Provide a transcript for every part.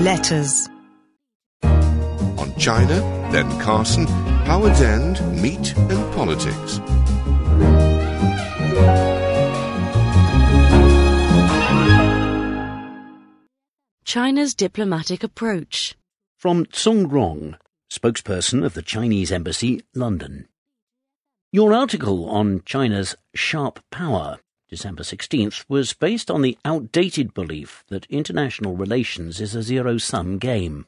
Letters. On China, then Carson, Howard's End, Meat and Politics. China's diplomatic approach. From Zeng Rong, spokesperson of the Chinese Embassy, London. Your article on China's sharp power, December 16th, was based on the outdated belief that international relations is a zero sum game.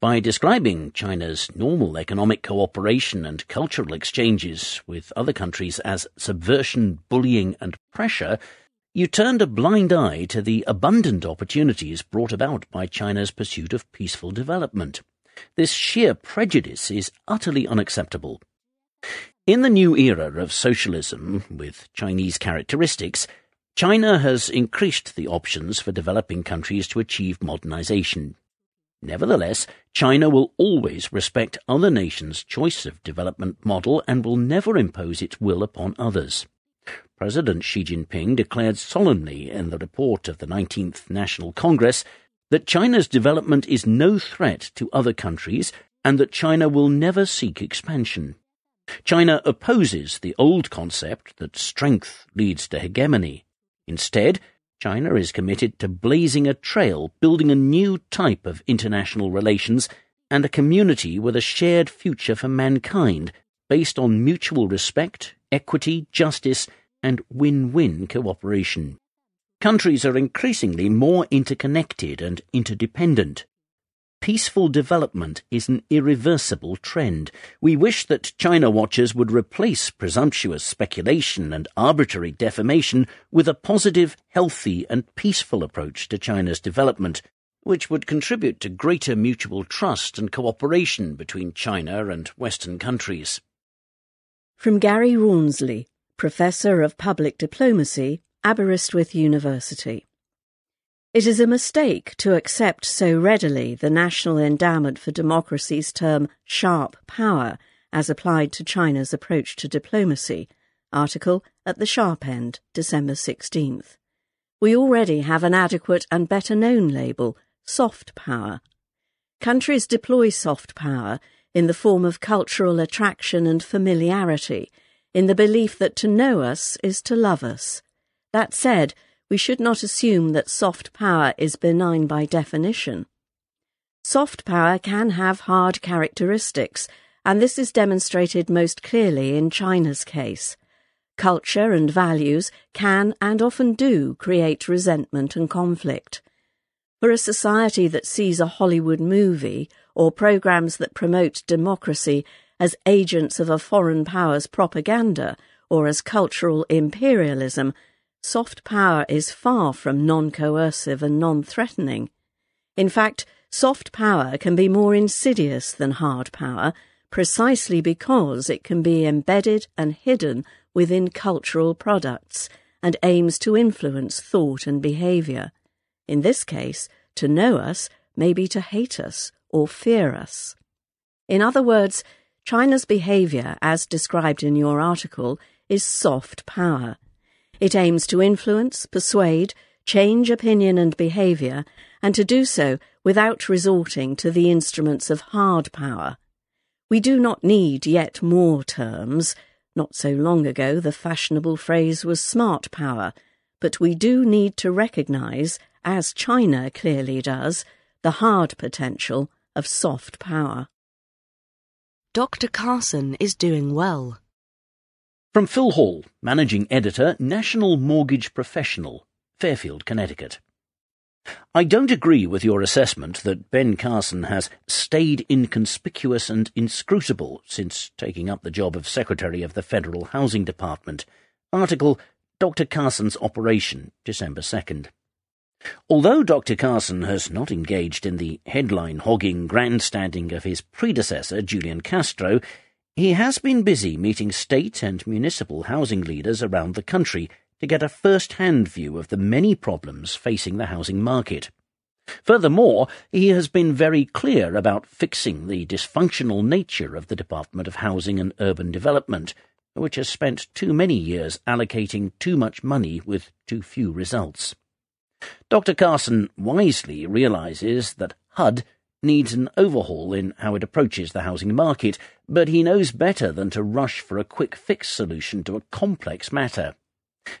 By describing China's normal economic cooperation and cultural exchanges with other countries as subversion, bullying, and pressure, you turned a blind eye to the abundant opportunities brought about by China's pursuit of peaceful development. This sheer prejudice is utterly unacceptable. In the new era of socialism, with Chinese characteristics, China has increased the options for developing countries to achieve modernization. Nevertheless, China will always respect other nations' choice of development model and will never impose its will upon others. President Xi Jinping declared solemnly in the report of the 19th National Congress that China's development is no threat to other countries and that China will never seek expansion. China opposes the old concept that strength leads to hegemony. Instead, China is committed to blazing a trail, building a new type of international relations and a community with a shared future for mankind based on mutual respect, equity, justice, and win-win cooperation. Countries are increasingly more interconnected and interdependent. Peaceful development is an irreversible trend. We wish that China watchers would replace presumptuous speculation and arbitrary defamation with a positive, healthy, and peaceful approach to China's development, which would contribute to greater mutual trust and cooperation between China and Western countries. From Gary Rawnsley, Professor of Public Diplomacy Aberystwyth University. It is a mistake to accept so readily the National Endowment for Democracy's term sharp power as applied to China's approach to diplomacy. Article at the sharp end, December 16th. We already have an adequate and better known label, soft power. Countries deploy soft power in the form of cultural attraction and familiarity, in the belief that to know us is to love us. That said, we should not assume that soft power is benign by definition. Soft power can have hard characteristics, and this is demonstrated most clearly in China's case. Culture and values can and often do create resentment and conflict. For a society that sees a Hollywood movie or programs that promote democracy as agents of a foreign power's propaganda or as cultural imperialism, soft power is far from non coercive and non threatening. In fact, soft power can be more insidious than hard power precisely because it can be embedded and hidden within cultural products and aims to influence thought and behaviour. In this case, to know us may be to hate us or fear us. In other words, China's behaviour, as described in your article, is soft power. It aims to influence, persuade, change opinion and behaviour, and to do so without resorting to the instruments of hard power. We do not need yet more terms. Not so long ago, the fashionable phrase was smart power, but we do need to recognise, as China clearly does, the hard potential of soft power. Dr. Carson is doing well. From Phil Hall, Managing Editor, National Mortgage Professional, Fairfield, Connecticut. I don't agree with your assessment that Ben Carson has stayed inconspicuous and inscrutable since taking up the job of Secretary of the Federal Housing Department. Article Dr. Carson's Operation, December 2nd. Although Dr. Carson has not engaged in the headline hogging grandstanding of his predecessor, Julian Castro, he has been busy meeting state and municipal housing leaders around the country to get a first-hand view of the many problems facing the housing market. Furthermore, he has been very clear about fixing the dysfunctional nature of the Department of Housing and Urban Development, which has spent too many years allocating too much money with too few results. Dr. Carson wisely realises that HUD needs an overhaul in how it approaches the housing market, but he knows better than to rush for a quick fix solution to a complex matter.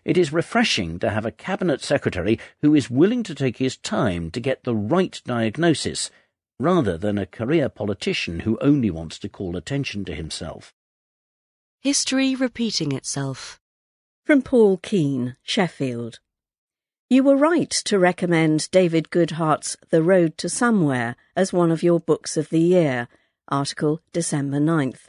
It is refreshing to have a cabinet secretary who is willing to take his time to get the right diagnosis, rather than a career politician who only wants to call attention to himself. History repeating itself. From Paul Keane, Sheffield. You were right to recommend David Goodhart's The Road to Somewhere as one of your books of the year, article December 9th.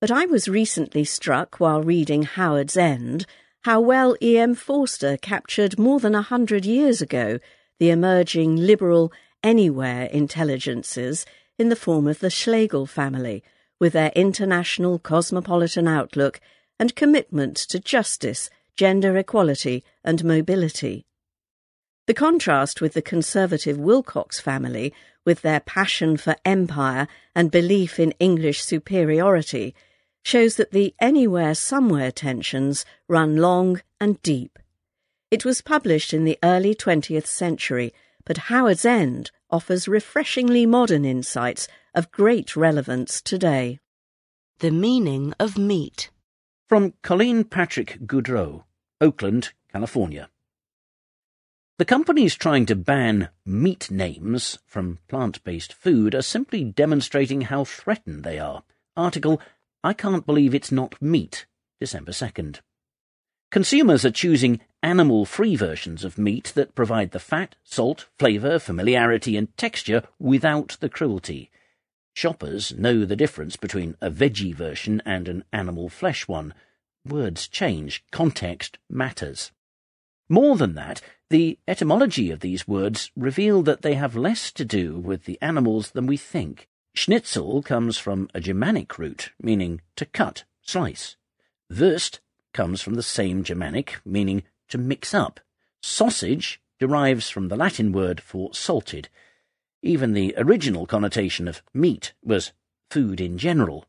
But I was recently struck while reading Howard's End how well E.M. Forster captured more than a hundred years ago the emerging liberal anywhere intelligences in the form of the Schlegel family, with their international cosmopolitan outlook and commitment to justice, gender equality, and mobility. The contrast with the conservative Wilcox family, with their passion for empire and belief in English superiority, shows that the anywhere somewhere tensions run long and deep. It was published in the early 20th century, but Howard's End offers refreshingly modern insights of great relevance today. The meaning of meat. From Colleen Patrick Goudreau, Oakland, California. The companies trying to ban meat names from plant based food are simply demonstrating how threatened they are. Article I Can't Believe It's Not Meat, December 2nd. Consumers are choosing animal free versions of meat that provide the fat, salt, flavour, familiarity, and texture without the cruelty. Shoppers know the difference between a veggie version and an animal flesh one. Words change, context matters. More than that, the etymology of these words reveal that they have less to do with the animals than we think. Schnitzel comes from a Germanic root, meaning to cut, slice. Wurst comes from the same Germanic, meaning to mix up. Sausage derives from the Latin word for salted. Even the original connotation of meat was food in general.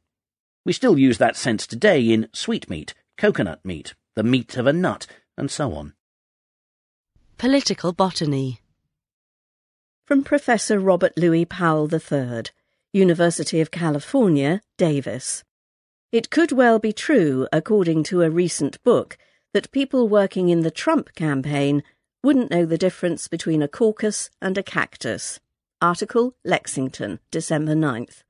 We still use that sense today in sweetmeat, coconut meat, the meat of a nut, and so on. Political botany. From Professor Robert Louis Powell III, University of California, Davis. It could well be true, according to a recent book, that people working in the Trump campaign wouldn't know the difference between a caucus and a cactus. Article Lexington, December 9th.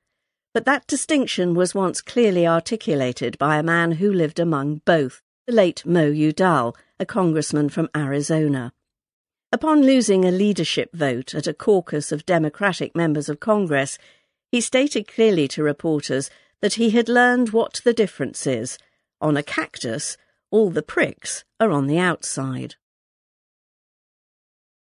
But that distinction was once clearly articulated by a man who lived among both, the late Mo Udall, a congressman from Arizona. Upon losing a leadership vote at a caucus of Democratic members of Congress, he stated clearly to reporters that he had learned what the difference is. On a cactus, all the pricks are on the outside.